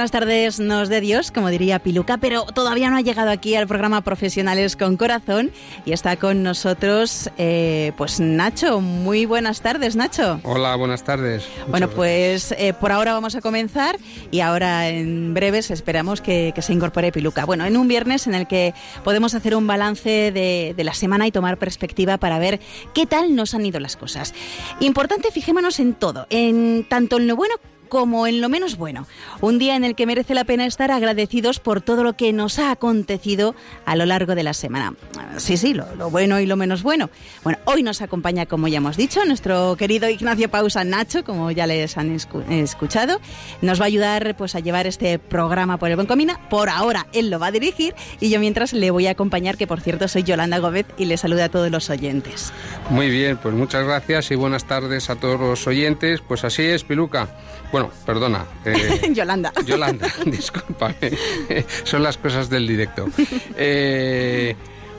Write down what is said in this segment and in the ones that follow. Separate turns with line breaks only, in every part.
buenas tardes, nos de Dios, como diría Piluca, pero todavía no ha llegado aquí al programa Profesionales con Corazón y está con nosotros, eh, pues Nacho. Muy buenas tardes, Nacho.
Hola, buenas tardes.
Bueno,
Muchas
pues eh, por ahora vamos a comenzar y ahora en breves esperamos que, que se incorpore Piluca. Bueno, en un viernes en el que podemos hacer un balance de, de la semana y tomar perspectiva para ver qué tal nos han ido las cosas. Importante, fijémonos en todo, en tanto en lo bueno como en lo menos bueno. Un día en el que merece la pena estar agradecidos por todo lo que nos ha acontecido a lo largo de la semana. Sí, sí, lo, lo bueno y lo menos bueno. Bueno, hoy nos acompaña, como ya hemos dicho, nuestro querido Ignacio Pausa Nacho, como ya les han escu- escuchado. Nos va a ayudar pues, a llevar este programa por el buen camino. Por ahora él lo va a dirigir y yo mientras le voy a acompañar, que por cierto soy Yolanda Gómez y le saluda a todos los oyentes.
Muy bien, pues muchas gracias y buenas tardes a todos los oyentes. Pues así es, Piluca. Perdona. eh,
Yolanda.
Yolanda, discúlpame. Son las cosas del directo. Eh,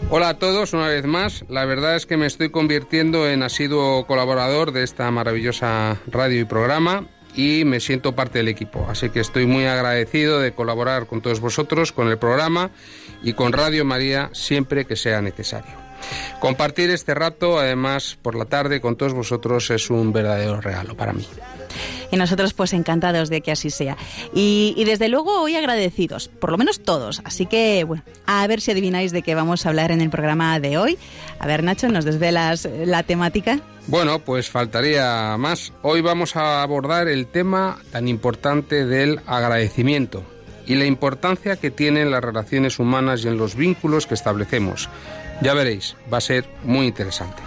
hola a todos una vez más. La verdad es que me estoy convirtiendo en asiduo colaborador de esta maravillosa radio y programa y me siento parte del equipo. Así que estoy muy agradecido de colaborar con todos vosotros, con el programa y con Radio María siempre que sea necesario. Compartir este rato, además, por la tarde con todos vosotros es un verdadero regalo para mí.
Y nosotros pues encantados de que así sea. Y, y desde luego hoy agradecidos, por lo menos todos. Así que, bueno, a ver si adivináis de qué vamos a hablar en el programa de hoy. A ver, Nacho, ¿nos desvelas eh, la temática?
Bueno, pues faltaría más. Hoy vamos a abordar el tema tan importante del agradecimiento y la importancia que tienen las relaciones humanas y en los vínculos que establecemos. Ya veréis, va a ser muy interesante.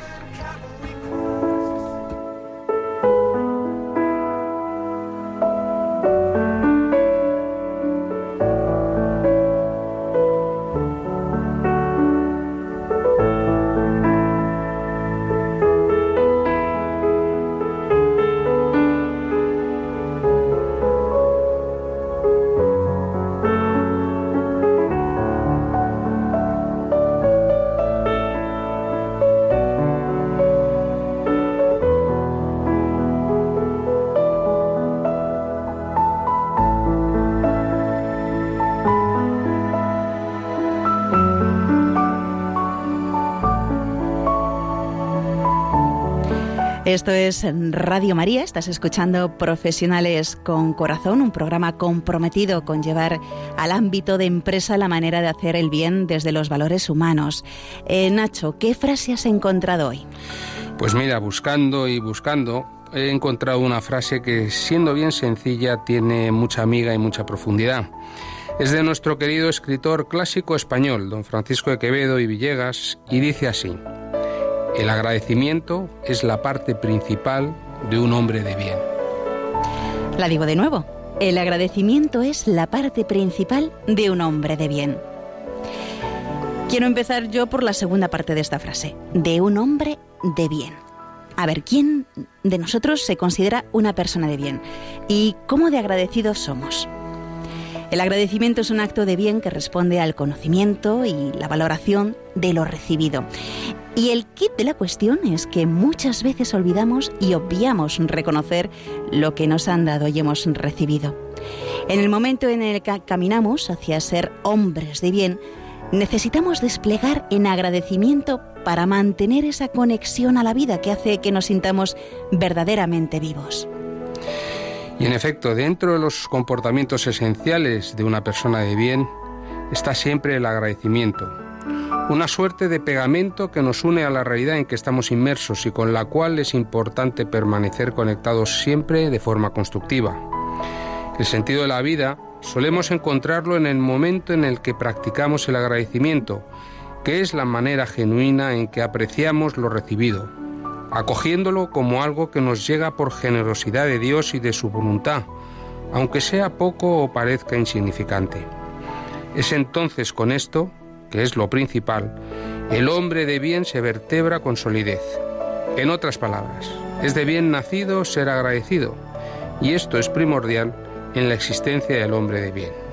Esto es Radio María, estás escuchando Profesionales con Corazón, un programa comprometido con llevar al ámbito de empresa la manera de hacer el bien desde los valores humanos. Eh, Nacho, ¿qué frase has encontrado hoy?
Pues mira, buscando y buscando, he encontrado una frase que, siendo bien sencilla, tiene mucha amiga y mucha profundidad. Es de nuestro querido escritor clásico español, don Francisco de Quevedo y Villegas, y dice así, el agradecimiento es la parte principal de un hombre de bien.
La digo de nuevo, el agradecimiento es la parte principal de un hombre de bien. Quiero empezar yo por la segunda parte de esta frase, de un hombre de bien. A ver, ¿quién de nosotros se considera una persona de bien? ¿Y cómo de agradecidos somos? El agradecimiento es un acto de bien que responde al conocimiento y la valoración de lo recibido. Y el kit de la cuestión es que muchas veces olvidamos y obviamos reconocer lo que nos han dado y hemos recibido. En el momento en el que caminamos hacia ser hombres de bien, necesitamos desplegar en agradecimiento para mantener esa conexión a la vida que hace que nos sintamos verdaderamente vivos.
Y en efecto, dentro de los comportamientos esenciales de una persona de bien está siempre el agradecimiento, una suerte de pegamento que nos une a la realidad en que estamos inmersos y con la cual es importante permanecer conectados siempre de forma constructiva. El sentido de la vida solemos encontrarlo en el momento en el que practicamos el agradecimiento, que es la manera genuina en que apreciamos lo recibido, acogiéndolo como algo que nos llega por generosidad de Dios y de su voluntad, aunque sea poco o parezca insignificante. Es entonces con esto, que es lo principal, el hombre de bien se vertebra con solidez. En otras palabras, es de bien nacido ser agradecido, y esto es primordial en la existencia del hombre de bien.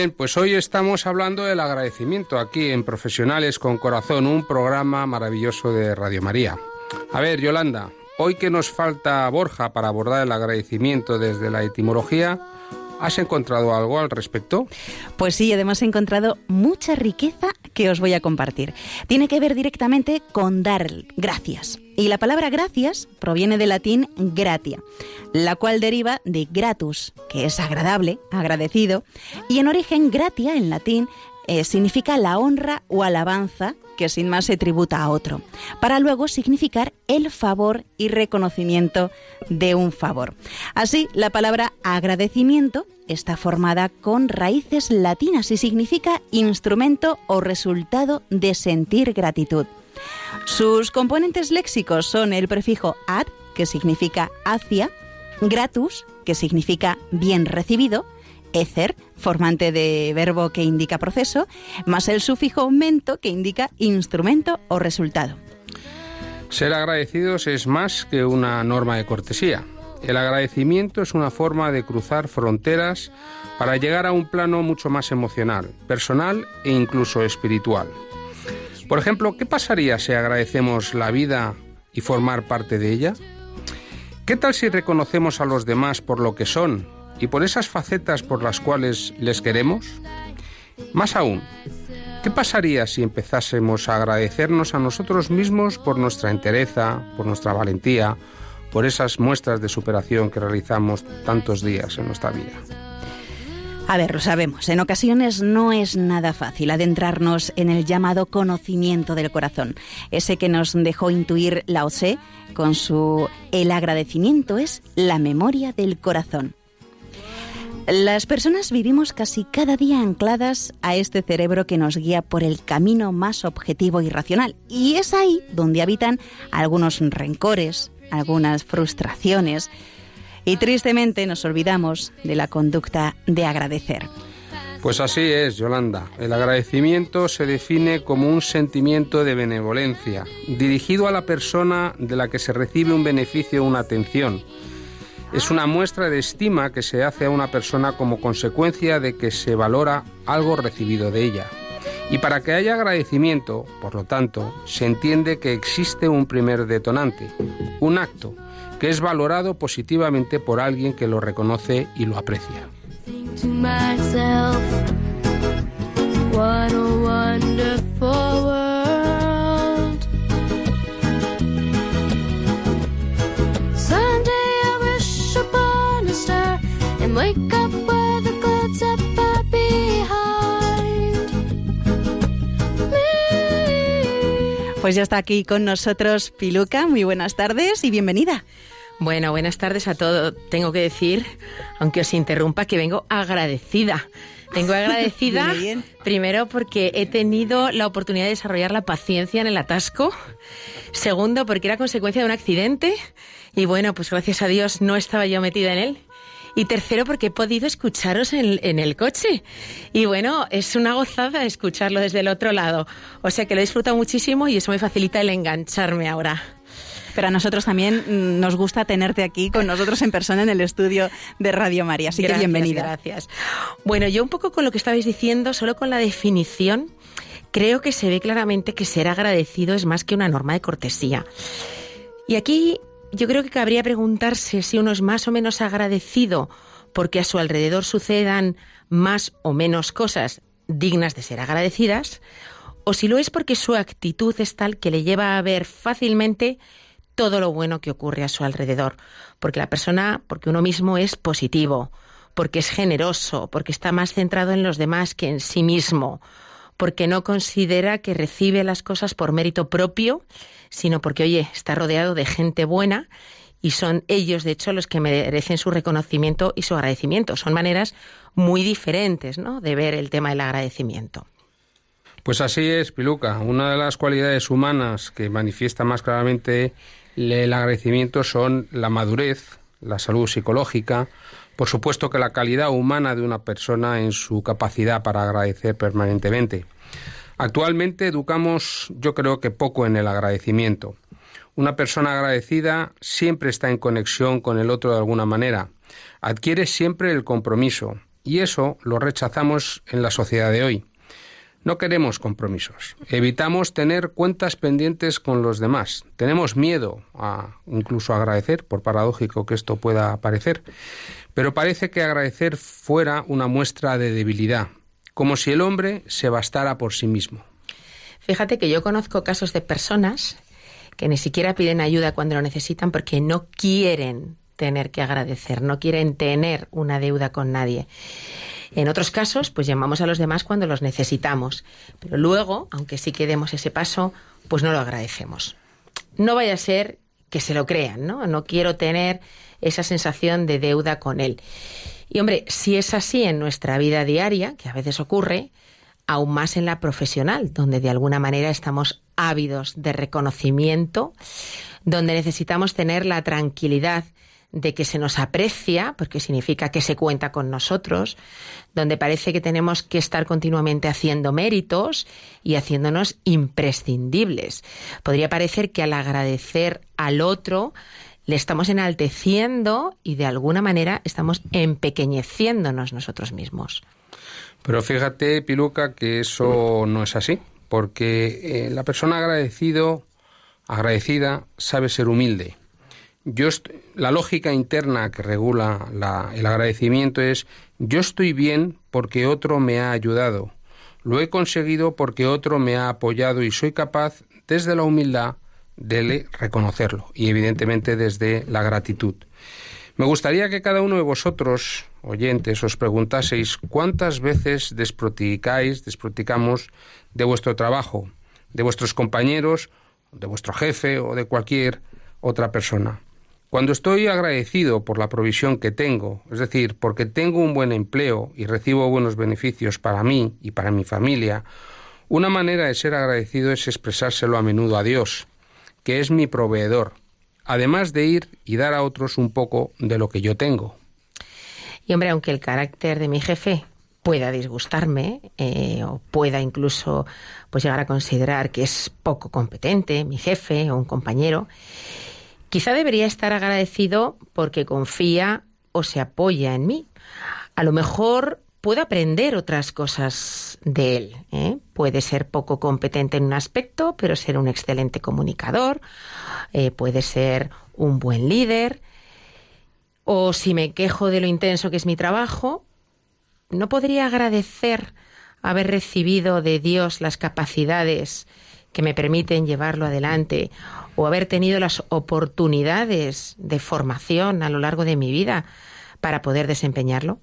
Bien, pues hoy estamos hablando del agradecimiento aquí en Profesionales con Corazón, un programa maravilloso de Radio María. A ver, Yolanda, hoy que nos falta Borja para abordar el agradecimiento desde la etimología, ¿has encontrado algo al respecto?
Pues sí, además he encontrado mucha riqueza que os voy a compartir. Tiene que ver directamente con dar gracias. Y la palabra gracias proviene del latín gratia, la cual deriva de gratus, que es agradable, agradecido, y en origen gratia en latín eh, significa la honra o alabanza que sin más se tributa a otro, para luego significar el favor y reconocimiento de un favor. Así, la palabra agradecimiento está formada con raíces latinas y significa instrumento o resultado de sentir gratitud. Sus componentes léxicos son el prefijo ad, que significa hacia, gratus, que significa bien recibido, ether, formante de verbo que indica proceso, más el sufijo mento, que indica instrumento o resultado.
Ser agradecidos es más que una norma de cortesía. El agradecimiento es una forma de cruzar fronteras para llegar a un plano mucho más emocional, personal e incluso espiritual. Por ejemplo, ¿qué pasaría si agradecemos la vida y formar parte de ella? ¿Qué tal si reconocemos a los demás por lo que son y por esas facetas por las cuales les queremos? Más aún, ¿qué pasaría si empezásemos a agradecernos a nosotros mismos por nuestra entereza, por nuestra valentía, por esas muestras de superación que realizamos tantos días en nuestra vida?
A ver, lo sabemos, en ocasiones no es nada fácil adentrarnos en el llamado conocimiento del corazón, ese que nos dejó intuir Lao Tse con su El agradecimiento es la memoria del corazón. Las personas vivimos casi cada día ancladas a este cerebro que nos guía por el camino más objetivo y racional. Y es ahí donde habitan algunos rencores, algunas frustraciones. Y tristemente nos olvidamos de la conducta de agradecer.
Pues así es, Yolanda. El agradecimiento se define como un sentimiento de benevolencia, dirigido a la persona de la que se recibe un beneficio o una atención. Es una muestra de estima que se hace a una persona como consecuencia de que se valora algo recibido de ella. Y para que haya agradecimiento, por lo tanto, se entiende que existe un primer detonante, un acto, que es valorado positivamente por alguien que lo reconoce y lo aprecia.
And wake up where the clouds are far behind me.
Pues ya está aquí con nosotros Piluca. Muy buenas tardes y bienvenida.
Bueno, buenas tardes a todos. Tengo que decir, aunque os interrumpa, que vengo agradecida. Vengo agradecida
bien.
primero porque he tenido la oportunidad de desarrollar la paciencia en el atasco. Segundo, porque era consecuencia de un accidente. Y bueno, pues gracias a Dios no estaba yo metida en él. Y tercero, porque he podido escucharos en, en el coche. Y bueno, es una gozada escucharlo desde el otro lado. O sea que lo he disfrutado muchísimo y eso me facilita el engancharme ahora.
Pero a nosotros también mm, nos gusta tenerte aquí con nosotros en persona en el estudio de Radio María. Así que
Gracias,
bienvenida.
Gracias. Bueno, yo un poco con lo que estabais diciendo, solo con la definición, creo que se ve claramente que ser agradecido es más que una norma de cortesía. Y aquí yo creo que cabría preguntarse si uno es más o menos agradecido porque a su alrededor sucedan más o menos cosas dignas de ser agradecidas, o si lo es porque su actitud es tal que le lleva a ver fácilmente todo lo bueno que ocurre a su alrededor, porque la persona, porque uno mismo es positivo, porque es generoso, porque está más centrado en los demás que en sí mismo, porque no considera que recibe las cosas por mérito propio, sino porque, oye, está rodeado de gente buena y son ellos, de hecho, los que merecen su reconocimiento y su agradecimiento. Son maneras muy diferentes, ¿no?, de ver el tema del agradecimiento.
Pues así es, Piluca. Una de las cualidades humanas que manifiesta más claramente el agradecimiento son la madurez, la salud psicológica, por supuesto que la calidad humana de una persona en su capacidad para agradecer permanentemente. Actualmente educamos, yo creo que poco en el agradecimiento. Una persona agradecida siempre está en conexión con el otro de alguna manera. Adquiere siempre el compromiso y eso lo rechazamos en la sociedad de hoy. No queremos compromisos. Evitamos tener cuentas pendientes con los demás. Tenemos miedo a incluso agradecer, por paradójico que esto pueda parecer. Pero parece que agradecer fuera una muestra de debilidad, como si el hombre se bastara por sí mismo.
Fíjate que yo conozco casos de personas que ni siquiera piden ayuda cuando lo necesitan porque no quieren tener que agradecer, no quieren tener una deuda con nadie. En otros casos, pues llamamos a los demás cuando los necesitamos, pero luego, aunque sí que demos ese paso, pues no lo agradecemos. No vaya a ser que se lo crean, ¿no? No quiero tener esa sensación de deuda con él. Y hombre, si es así en nuestra vida diaria, que a veces ocurre, aún más en la profesional, donde de alguna manera estamos ávidos de reconocimiento, donde necesitamos tener la tranquilidad de que se nos aprecia, porque significa que se cuenta con nosotros, donde parece que tenemos que estar continuamente haciendo méritos y haciéndonos imprescindibles. Podría parecer que al agradecer al otro le estamos enalteciendo y de alguna manera estamos empequeñeciéndonos nosotros mismos.
Pero fíjate, Piluca, que eso no es así, porque eh, la persona agradecido, agradecida, sabe ser humilde. Yo la lógica interna que regula la- el agradecimiento es yo estoy bien porque otro me ha ayudado. Lo he conseguido porque otro me ha apoyado y soy capaz, desde la humildad, de le- reconocerlo y evidentemente desde la gratitud. Me gustaría que cada uno de vosotros, oyentes, os preguntaseis cuántas veces desproticáis, desproticamos de vuestro trabajo, de vuestros compañeros, de vuestro jefe o de cualquier otra persona. Cuando estoy agradecido por la provisión que tengo, es decir, porque tengo un buen empleo y recibo buenos beneficios para mí y para mi familia, una manera de ser agradecido es expresárselo a menudo a Dios, que es mi proveedor, además de ir y dar a otros un poco de lo que yo tengo.
Y hombre, aunque el carácter de mi jefe pueda disgustarme eh, o pueda incluso pues llegar a considerar que es poco competente mi jefe o un compañero, quizá debería estar agradecido porque confía o se apoya en mí. A lo mejor puedo aprender otras cosas de él. ¿eh? Puede ser poco competente en un aspecto, pero ser un excelente comunicador, eh, puede ser un buen líder, o si me quejo de lo intenso que es mi trabajo, ¿no podría agradecer haber recibido de Dios las capacidades que me permiten llevarlo adelante o haber tenido las oportunidades de formación a lo largo de mi vida para poder desempeñarlo?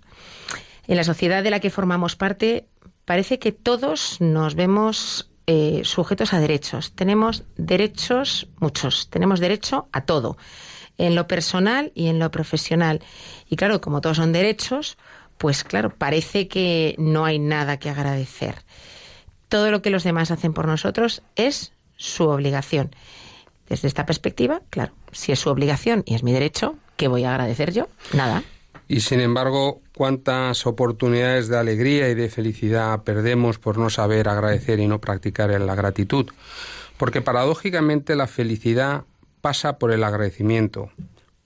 En la sociedad de la que formamos parte parece que todos nos vemos eh, sujetos a derechos. Tenemos derechos, muchos, tenemos derecho a todo, en lo personal y en lo profesional. Y claro, como todos son derechos, pues claro, parece que no hay nada que agradecer. Todo lo que los demás hacen por nosotros es su obligación. Desde esta perspectiva, claro, si es su obligación y es mi derecho, ¿qué voy a agradecer yo? Nada.
Y sin embargo, cuántas oportunidades de alegría y de felicidad perdemos por no saber agradecer y no practicar la gratitud. Porque paradójicamente la felicidad pasa por el agradecimiento.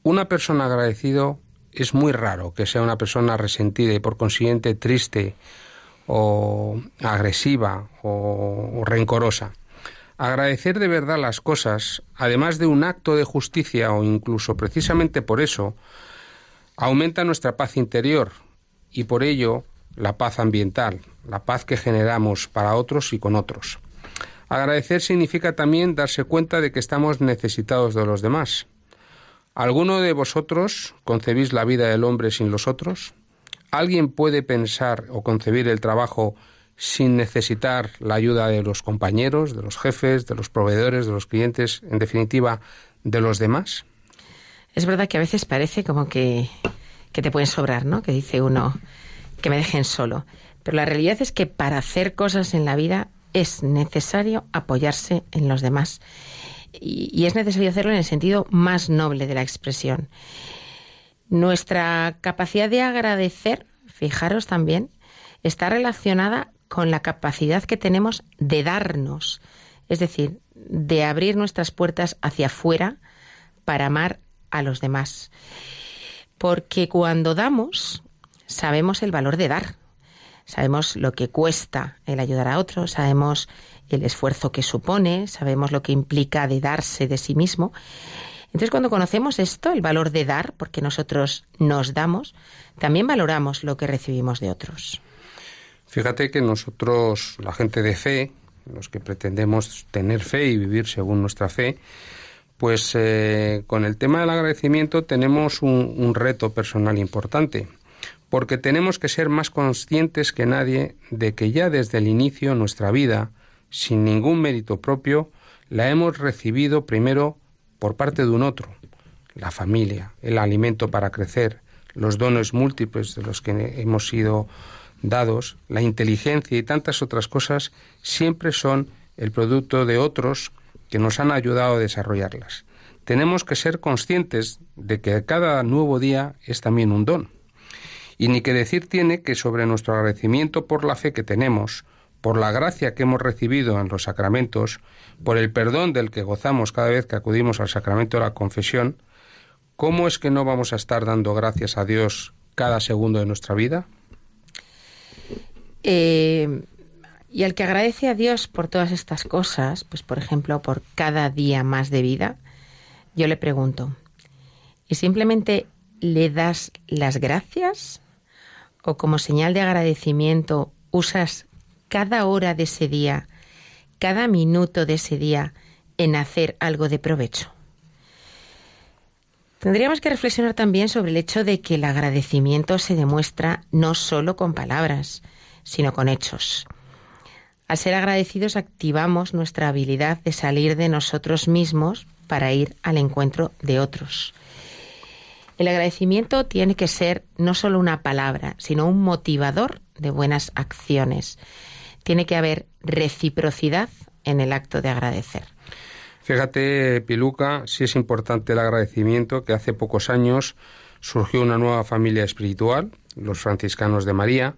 Una persona agradecido es muy raro que sea una persona resentida y por consiguiente triste o agresiva o, rencorosa. Agradecer de verdad las cosas, además de un acto de justicia o incluso precisamente por eso, aumenta nuestra paz interior y por ello la paz ambiental, la paz que generamos para otros y con otros. Agradecer significa también darse cuenta de que estamos necesitados de los demás. ¿Alguno de vosotros concebís la vida del hombre sin los otros? ¿Alguien puede pensar o concebir el trabajo sin necesitar la ayuda de los compañeros, de los jefes, de los proveedores, de los clientes, en definitiva, de los demás?
Es verdad que a veces parece como que, que te pueden sobrar, ¿no? Que dice uno que me dejen solo. Pero la realidad es que para hacer cosas en la vida es necesario apoyarse en los demás. Y, es necesario hacerlo en el sentido más noble de la expresión. Nuestra capacidad de agradecer, fijaros también, está relacionada con la capacidad que tenemos de darnos, es decir, de abrir nuestras puertas hacia afuera para amar a los demás. Porque cuando damos, sabemos el valor de dar, sabemos lo que cuesta el ayudar a otros, sabemos el esfuerzo que supone, sabemos lo que implica de darse de sí mismo. Entonces, cuando conocemos esto, el valor de dar, porque nosotros nos damos, también valoramos lo que recibimos de otros.
Fíjate que nosotros, la gente de fe, los que pretendemos tener fe y vivir según nuestra fe, pues eh, con el tema del agradecimiento tenemos un, un reto personal importante, porque tenemos que ser más conscientes que nadie de que ya desde el inicio nuestra vida, sin ningún mérito propio, la hemos recibido primero por parte de un otro, la familia, el alimento para crecer, los dones múltiples de los que hemos sido dados, la inteligencia y tantas otras cosas siempre son el producto de otros que nos han ayudado a desarrollarlas. Tenemos que ser conscientes de que cada nuevo día es también un don. Y ni que decir tiene que sobre nuestro agradecimiento por la fe que tenemos, por la gracia que hemos recibido en los sacramentos, por el perdón del que gozamos cada vez que acudimos al sacramento de la confesión, ¿cómo es que no vamos a estar dando gracias a Dios cada segundo de nuestra vida?
Eh, y al que agradece a Dios por todas estas cosas, pues por ejemplo por cada día más de vida, yo le pregunto, ¿y simplemente le das las gracias? ¿O como señal de agradecimiento usas cada hora de ese día, cada minuto de ese día en hacer algo de provecho? Tendríamos que reflexionar también sobre el hecho de que el agradecimiento se demuestra no solo con palabras, sino con hechos. Al ser agradecidos activamos nuestra habilidad de salir de nosotros mismos para ir al encuentro de otros. El agradecimiento tiene que ser no solo una palabra, sino un motivador de buenas acciones. Tiene que haber reciprocidad en el acto de agradecer.
Fíjate, Piluca, si es importante el agradecimiento que hace pocos años surgió una nueva familia espiritual, los franciscanos de María,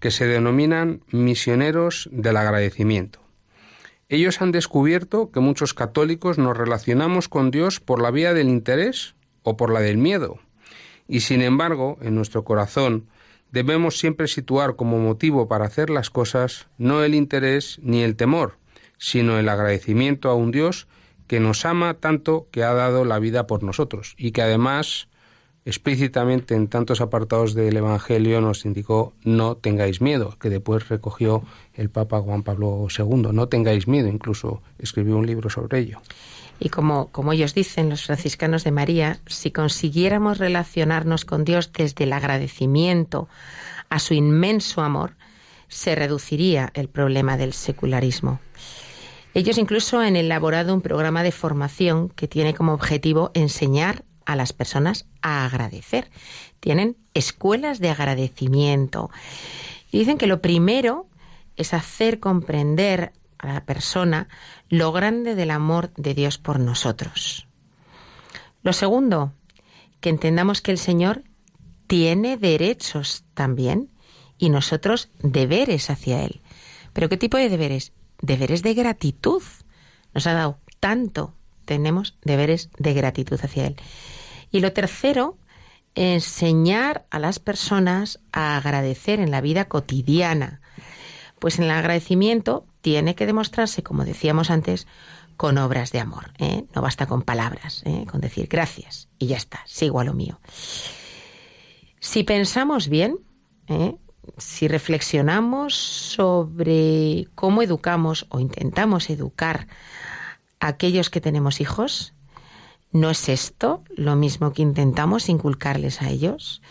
que se denominan misioneros del agradecimiento. Ellos han descubierto que muchos católicos nos relacionamos con Dios por la vía del interés o por la del miedo. Y sin embargo, en nuestro corazón, debemos siempre situar como motivo para hacer las cosas no el interés ni el temor, sino el agradecimiento a un Dios que nos ama tanto que ha dado la vida por nosotros y que además explícitamente en tantos apartados del Evangelio nos indicó no tengáis miedo, que después recogió el Papa Juan Pablo II, no tengáis miedo, incluso escribió un libro sobre ello.
Y como, como ellos dicen, los franciscanos de María, si consiguiéramos relacionarnos con Dios desde el agradecimiento a su inmenso amor, se reduciría el problema del secularismo. Ellos incluso han elaborado un programa de formación que tiene como objetivo enseñar a las personas a agradecer. Tienen escuelas de agradecimiento. Y dicen que lo primero es hacer comprender a la persona lo grande del amor de Dios por nosotros. Lo segundo, que entendamos que el Señor tiene derechos también y nosotros deberes hacia Él. ¿Pero qué tipo de deberes? Deberes de gratitud. Nos ha dado tanto, tenemos deberes de gratitud hacia Él. Y lo tercero, enseñar a las personas a agradecer en la vida cotidiana. Pues en el agradecimiento tiene que demostrarse, como decíamos antes, con obras de amor. ¿eh? No basta con palabras, ¿eh? con decir gracias y ya está, sigo a lo mío. Si pensamos bien, ¿eh? si reflexionamos sobre cómo educamos o intentamos educar a aquellos que tenemos hijos, ¿no es esto lo mismo que intentamos inculcarles a ellos?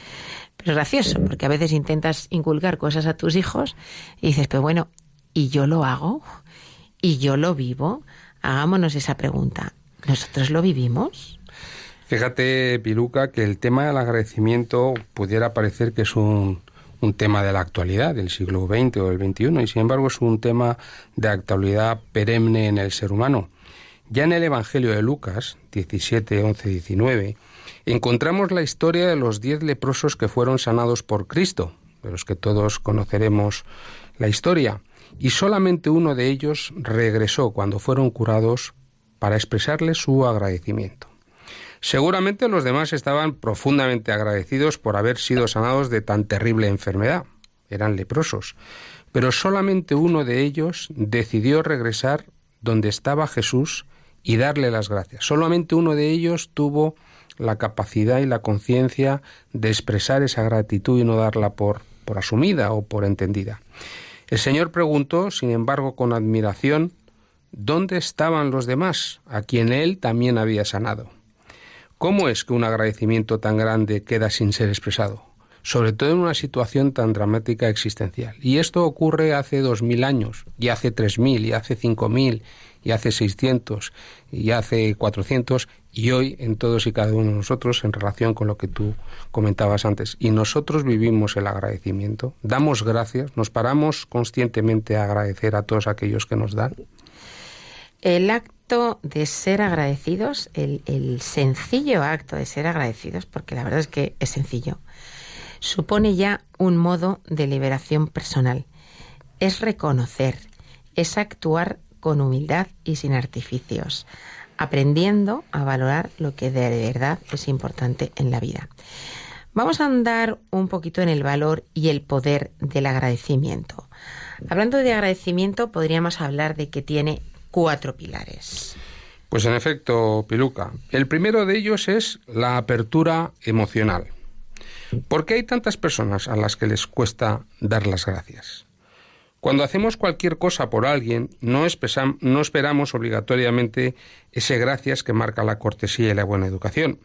Pero es gracioso, porque a veces intentas inculcar cosas a tus hijos y dices, pero bueno, ¿y yo lo hago? ¿Y yo lo vivo? Hagámonos esa pregunta. ¿Nosotros lo vivimos?
Fíjate, Piluca, que el tema del agradecimiento pudiera parecer que es un, un tema de la actualidad, del siglo XX o del XXI, y sin embargo es un tema de actualidad perenne en el ser humano. Ya en el Evangelio de Lucas 17, 11, 19, encontramos la historia de los diez leprosos que fueron sanados por Cristo, de los que todos conoceremos la historia, y solamente uno de ellos regresó cuando fueron curados para expresarle su agradecimiento. Seguramente los demás estaban profundamente agradecidos por haber sido sanados de tan terrible enfermedad. Eran leprosos. Pero solamente uno de ellos decidió regresar donde estaba Jesús y darle las gracias. Solamente uno de ellos tuvo la capacidad y la conciencia de expresar esa gratitud y no darla por, por asumida o por entendida. El Señor preguntó, sin embargo, con admiración, ¿dónde estaban los demás, a quien Él también había sanado? ¿Cómo es que un agradecimiento tan grande queda sin ser expresado? Sobre todo en una situación tan dramática existencial. Y esto ocurre hace dos mil años, y hace tres mil, y hace cinco mil, y hace seiscientos, y hace cuatrocientos, y hoy en todos y cada uno de nosotros en relación con lo que tú comentabas antes. Y nosotros vivimos el agradecimiento, damos gracias, nos paramos conscientemente a agradecer a todos aquellos que nos dan.
El acto de ser agradecidos, el, el sencillo acto de ser agradecidos, porque la verdad es que es sencillo, supone ya un modo de liberación personal. Es reconocer, es actuar con humildad y sin artificios, aprendiendo a valorar lo que de verdad es importante en la vida. Vamos a andar un poquito en el valor y el poder del agradecimiento. Hablando de agradecimiento, podríamos hablar de que tiene cuatro pilares.
Pues en efecto, Piluca, el primero de ellos es la apertura emocional. ¿Por qué hay tantas personas a las que les cuesta dar las gracias? Cuando hacemos cualquier cosa por alguien, no, no esperamos obligatoriamente ese gracias que marca la cortesía y la buena educación.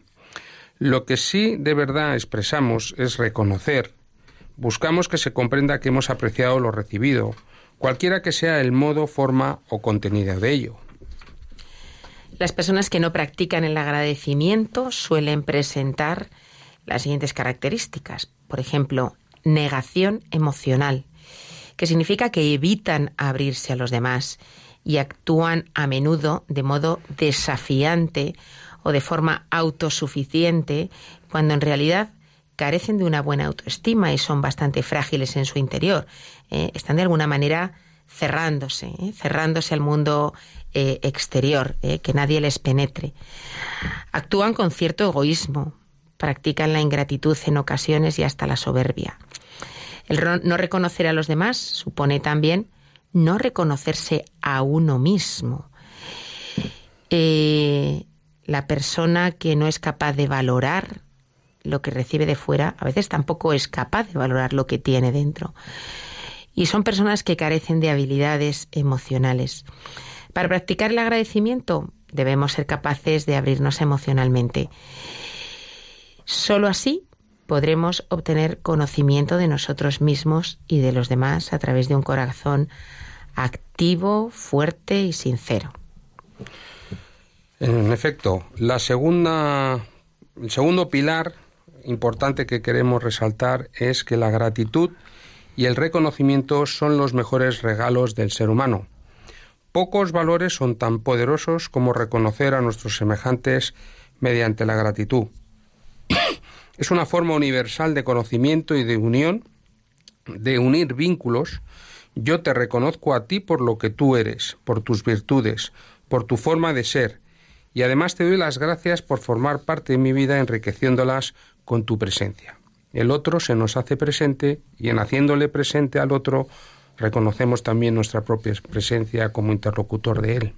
Lo que sí de verdad expresamos es reconocer, buscamos que se comprenda que hemos apreciado lo recibido, cualquiera que sea el modo, forma o contenido de ello.
Las personas que no practican el agradecimiento suelen presentar las siguientes características. Por ejemplo, negación emocional, que significa que evitan abrirse a los demás y actúan a menudo de modo desafiante o de forma autosuficiente, cuando en realidad carecen de una buena autoestima y son bastante frágiles en su interior. ¿eh? Están de alguna manera cerrándose, ¿eh? cerrándose al mundo eh, exterior, que nadie les penetre. Actúan con cierto egoísmo, practican la ingratitud en ocasiones y hasta la soberbia. El no reconocer a los demás supone también no reconocerse a uno mismo. Eh, la persona que no es capaz de valorar lo que recibe de fuera, a veces tampoco es capaz de valorar lo que tiene dentro. Y son personas que carecen de habilidades emocionales. Para practicar el agradecimiento debemos ser capaces de abrirnos emocionalmente. Solo así podremos obtener conocimiento de nosotros mismos y de los demás a través de un corazón activo, fuerte y sincero.
En efecto, la segunda, el segundo pilar importante que queremos resaltar es que la gratitud y el reconocimiento son los mejores regalos del ser humano. Pocos valores son tan poderosos como reconocer a nuestros semejantes mediante la gratitud. Es una forma universal de conocimiento y de unión, de unir vínculos. Yo te reconozco a ti por lo que tú eres, por tus virtudes, por tu forma de ser, y además te doy las gracias por formar parte de mi vida enriqueciéndolas con tu presencia. El otro se nos hace presente y en haciéndole presente al otro reconocemos también nuestra propia presencia como interlocutor de él.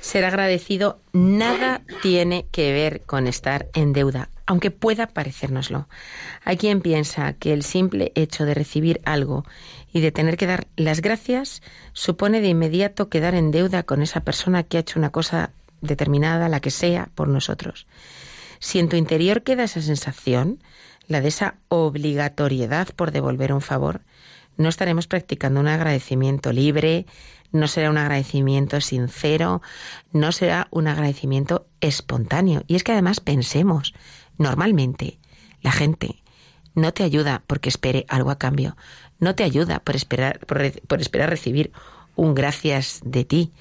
Ser agradecido nada tiene que ver con estar en deuda, aunque pueda parecérnoslo. Hay quien piensa que el simple hecho de recibir algo y de tener que dar las gracias supone de inmediato quedar en deuda con esa persona que ha hecho una cosa determinada, la que sea, por nosotros. Si en tu interior queda esa sensación, la de esa obligatoriedad por devolver un favor, no estaremos practicando un agradecimiento libre, no será un agradecimiento sincero, no será un agradecimiento espontáneo. Y es que además pensemos, normalmente la gente no te ayuda porque espere algo a cambio, no te ayuda por esperar, por, esperar recibir un gracias de ti.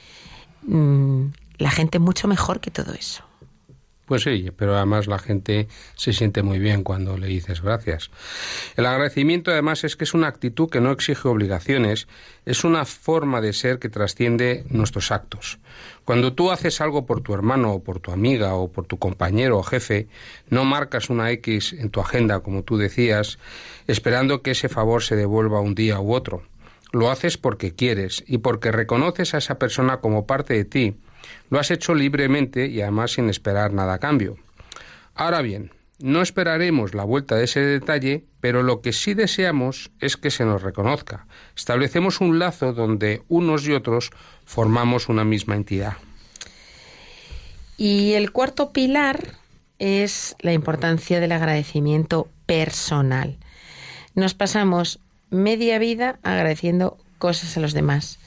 Mm, la gente mucho mejor que todo eso.
Pues sí, pero además la gente se siente muy bien cuando le dices gracias. El agradecimiento además es que es una actitud que no exige obligaciones, es una forma de ser que trasciende nuestros actos. Cuando tú haces algo por tu hermano o por tu amiga o por tu compañero o jefe, no marcas una X en tu agenda, como tú decías, esperando que ese favor se devuelva un día u otro. Lo haces porque quieres y porque reconoces a esa persona como parte de ti. Lo has hecho libremente y además sin esperar nada a cambio. Ahora bien, no esperaremos la vuelta de ese detalle, pero lo que sí deseamos es que se nos reconozca. Establecemos un lazo donde unos y otros formamos una misma entidad.
Y el cuarto pilar es la importancia del agradecimiento personal. Nos pasamos media vida agradeciendo cosas a los demás.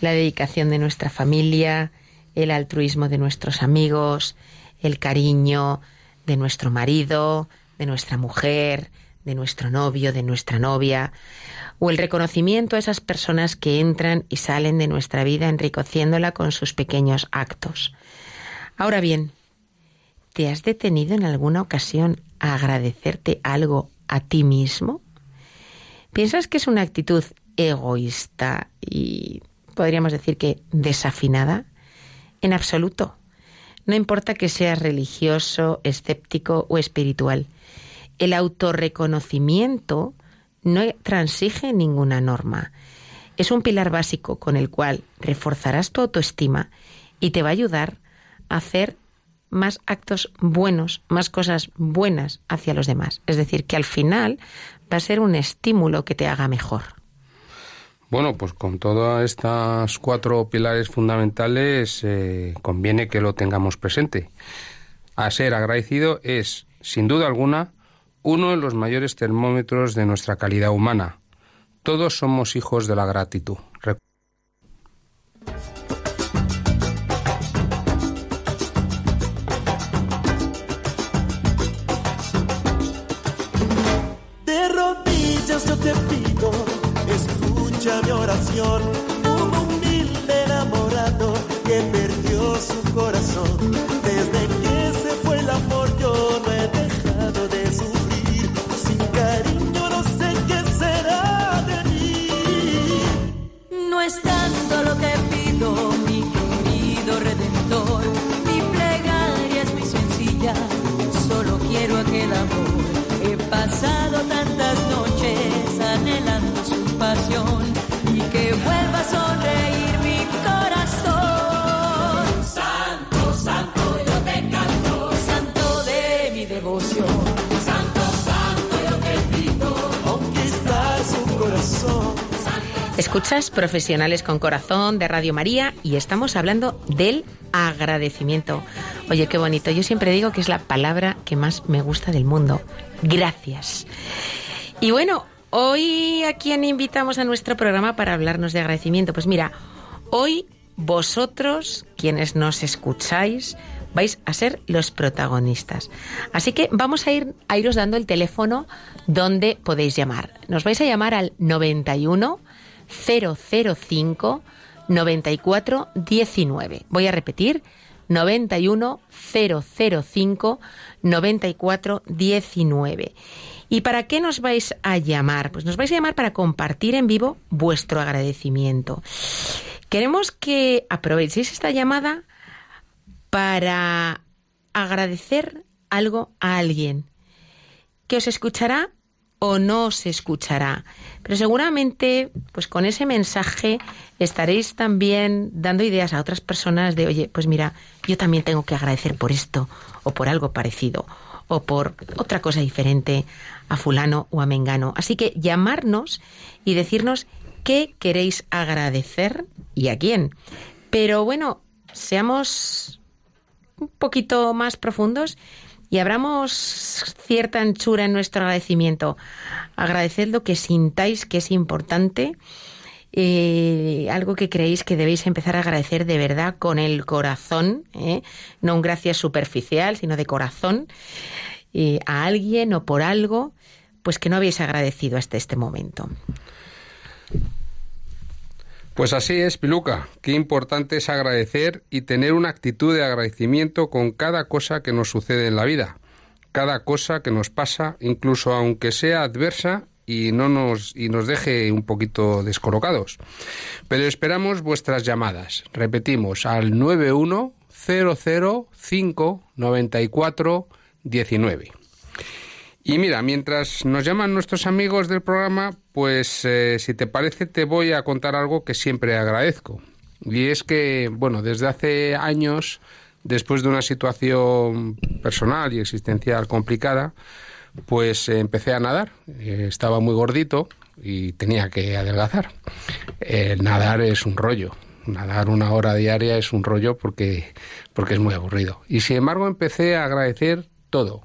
La dedicación de nuestra familia, el altruismo de nuestros amigos, el cariño de nuestro marido, de nuestra mujer, de nuestro novio, de nuestra novia, o el reconocimiento a esas personas que entran y salen de nuestra vida enriqueciéndola con sus pequeños actos. Ahora bien, ¿te has detenido en alguna ocasión a agradecerte algo a ti mismo? ¿Piensas que es una actitud egoísta y podríamos decir que desafinada? En absoluto. No importa que seas religioso, escéptico o espiritual. El autorreconocimiento no transige ninguna norma. Es un pilar básico con el cual reforzarás tu autoestima y te va a ayudar a hacer más actos buenos, más cosas buenas hacia los demás. Es decir, que al final va a ser un estímulo que te haga mejor.
Bueno, pues con todas estas cuatro pilares fundamentales eh, conviene que lo tengamos presente. A ser agradecido es, sin duda alguna, uno de los mayores termómetros de nuestra calidad humana. Todos somos hijos de la gratitud.
Escuchas Profesionales con Corazón de Radio María y estamos hablando del agradecimiento. Oye, qué bonito. Yo siempre digo que es la palabra que más me gusta del mundo. Gracias. Y bueno, hoy a quién invitamos a nuestro programa para hablarnos de agradecimiento. Pues mira, hoy vosotros, quienes nos escucháis, vais a ser los protagonistas. Así que vamos a ir a iros dando el teléfono donde podéis llamar. Nos vais a llamar al 91 005 94 19. Voy a repetir 91 005 94 19. ¿Y para qué nos vais a llamar? Pues nos vais a llamar para compartir en vivo vuestro agradecimiento. Queremos que aprovechéis esta llamada para agradecer algo a alguien que os escuchará o no os escuchará. Pero seguramente, pues con ese mensaje estaréis también dando ideas a otras personas de, oye, pues mira, yo también tengo que agradecer por esto, o por algo parecido, o por otra cosa diferente a fulano o a mengano. Así que llamarnos y decirnos qué queréis agradecer y a quién. Pero bueno, seamos un poquito más profundos y abramos cierta anchura en nuestro agradecimiento. Agradeced lo que sintáis que es importante, eh, algo que creéis que debéis empezar a agradecer de verdad con el corazón, ¿eh? no un gracias superficial, sino de corazón, eh, a alguien o por algo, pues que no habéis agradecido hasta este momento.
Pues así es, Piluca. Qué importante es agradecer y tener una actitud de agradecimiento con cada cosa que nos sucede en la vida, cada cosa que nos pasa, incluso aunque sea adversa y no nos y nos deje un poquito descolocados. Pero esperamos vuestras llamadas. Repetimos al 910059419. Y mira, mientras nos llaman nuestros amigos del programa, pues eh, si te parece te voy a contar algo que siempre agradezco. Y es que, bueno, desde hace años, después de una situación personal y existencial complicada, pues eh, empecé a nadar. Eh, estaba muy gordito y tenía que adelgazar. El nadar es un rollo. Nadar una hora diaria es un rollo porque, porque es muy aburrido. Y sin embargo empecé a agradecer todo,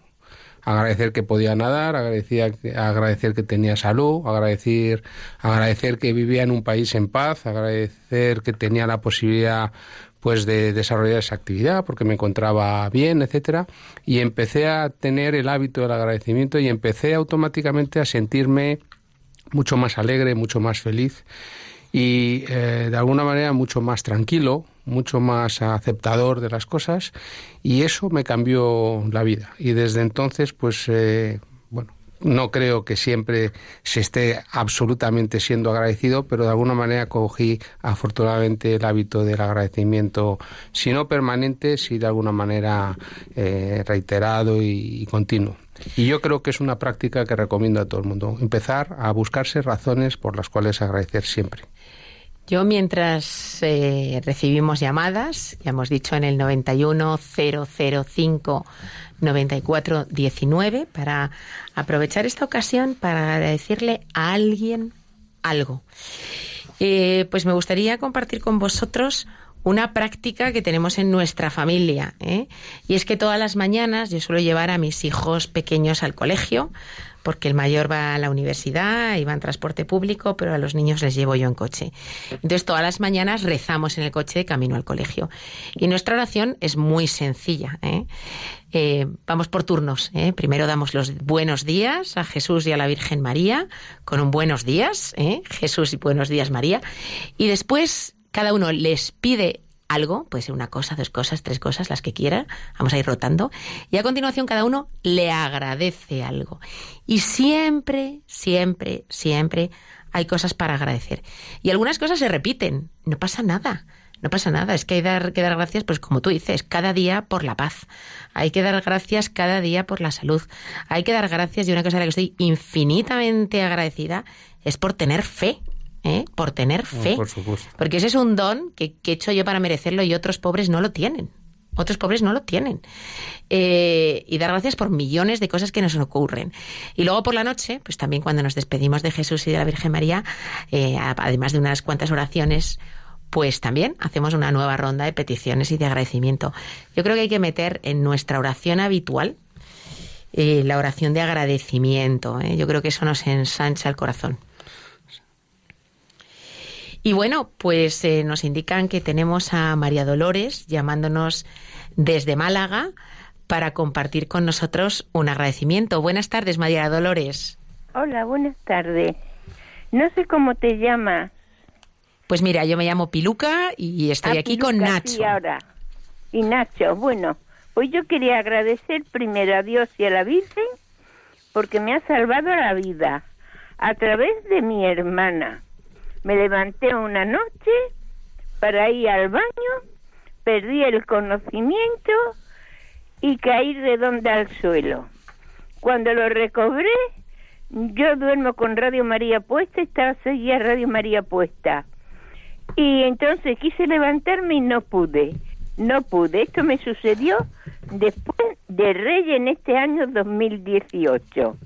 agradecer que podía nadar, agradecía, agradecer que tenía salud, agradecer, agradecer que vivía en un país en paz, agradecer que tenía la posibilidad pues de desarrollar esa actividad porque me encontraba bien, etcétera, y empecé a tener el hábito del agradecimiento y empecé automáticamente a sentirme mucho más alegre, mucho más feliz y eh, de alguna manera mucho más tranquilo, mucho más aceptador de las cosas y eso me cambió la vida. Y desde entonces, pues, eh, bueno, no creo que siempre se esté absolutamente siendo agradecido, pero de alguna manera cogí afortunadamente el hábito del agradecimiento, si no permanente, si de alguna manera eh, reiterado y, y continuo. Y yo creo que es una práctica que recomiendo a todo el mundo, empezar a buscarse razones por las cuales agradecer siempre.
Yo mientras eh, recibimos llamadas, ya hemos dicho en el 91 005 94 19 para aprovechar esta ocasión para agradecerle a alguien algo. Eh, pues me gustaría compartir con vosotros una práctica que tenemos en nuestra familia. ¿eh? Y es que todas las mañanas yo suelo llevar a mis hijos pequeños al colegio, porque el mayor va a la universidad y va en transporte público, pero a los niños les llevo yo en coche. Entonces todas las mañanas rezamos en el coche de camino al colegio. Y nuestra oración es muy sencilla. ¿eh? Eh, vamos por turnos. ¿eh? Primero damos los buenos días a Jesús y a la Virgen María, con un buenos días. Jesús y buenos días María. Y después cada uno les pide algo, puede ser una cosa, dos cosas, tres cosas, las que quiera, vamos a ir rotando, y a continuación cada uno le agradece algo. Y siempre, siempre, siempre hay cosas para agradecer. Y algunas cosas se repiten, no pasa nada. No pasa nada, es que hay dar, que dar gracias, pues como tú dices, cada día por la paz. Hay que dar gracias cada día por la salud. Hay que dar gracias y una cosa de la que estoy infinitamente agradecida es por tener fe. ¿Eh? Por tener fe.
por supuesto.
Porque ese es un don que, que he hecho yo para merecerlo y otros pobres no lo tienen. Otros pobres no lo tienen. Eh, y dar gracias por millones de cosas que nos ocurren. Y luego por la noche, pues también cuando nos despedimos de Jesús y de la Virgen María, eh, además de unas cuantas oraciones, pues también hacemos una nueva ronda de peticiones y de agradecimiento. Yo creo que hay que meter en nuestra oración habitual eh, la oración de agradecimiento. ¿eh? Yo creo que eso nos ensancha el corazón. Y bueno, pues eh, nos indican que tenemos a María Dolores llamándonos desde Málaga para compartir con nosotros un agradecimiento. Buenas tardes, María Dolores.
Hola, buenas tardes. No sé cómo te llamas.
Pues mira, yo me llamo Piluca y estoy
Ah,
aquí con Nacho.
sí, ahora. Y Nacho, bueno, pues yo quería agradecer primero a Dios y a la Virgen porque me ha salvado la vida a través de mi hermana. Me levanté una noche para ir al baño, perdí el conocimiento y caí redonda al suelo. Cuando lo recobré, yo duermo con Radio María puesta, estaba seguía Radio María puesta. Y entonces quise levantarme y no pude. No pude. Esto me sucedió después de Reyes en este año 2018.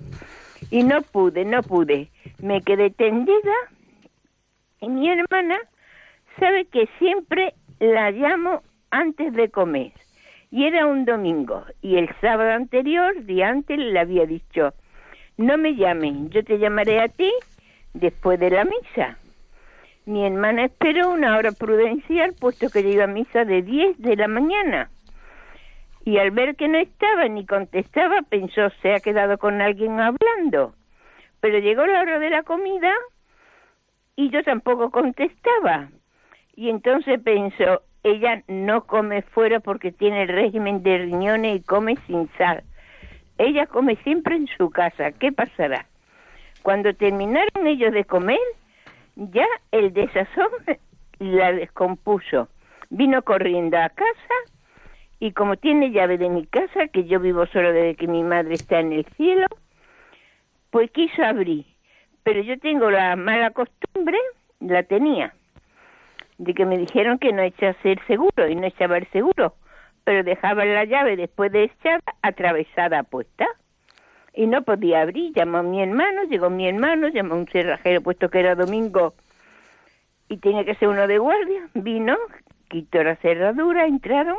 Y no pude, no pude. Me quedé tendida y mi hermana sabe que siempre la llamo antes de comer. Y era un domingo. Y el sábado anterior, día antes, le había dicho, no me llamen, yo te llamaré a ti después de la misa. Mi hermana esperó una hora prudencial, puesto que yo iba a misa de 10 de la mañana. Y al ver que no estaba ni contestaba, pensó, se ha quedado con alguien hablando. Pero llegó la hora de la comida y yo tampoco contestaba. Y entonces pensó, ella no come fuera porque tiene el régimen de riñones y come sin sal. Ella come siempre en su casa. ¿Qué pasará? Cuando terminaron ellos de comer, ya el desazón la descompuso. Vino corriendo a casa y como tiene llave de mi casa, que yo vivo solo desde que mi madre está en el cielo, pues quiso abrir. Pero yo tengo la mala costumbre, la tenía, de que me dijeron que no echase el seguro y no echaba el seguro, pero dejaba la llave después de echada atravesada puesta y no podía abrir. Llamó a mi hermano, llegó mi hermano, llamó a un cerrajero puesto que era domingo y tenía que ser uno de guardia. Vino, quitó la cerradura, entraron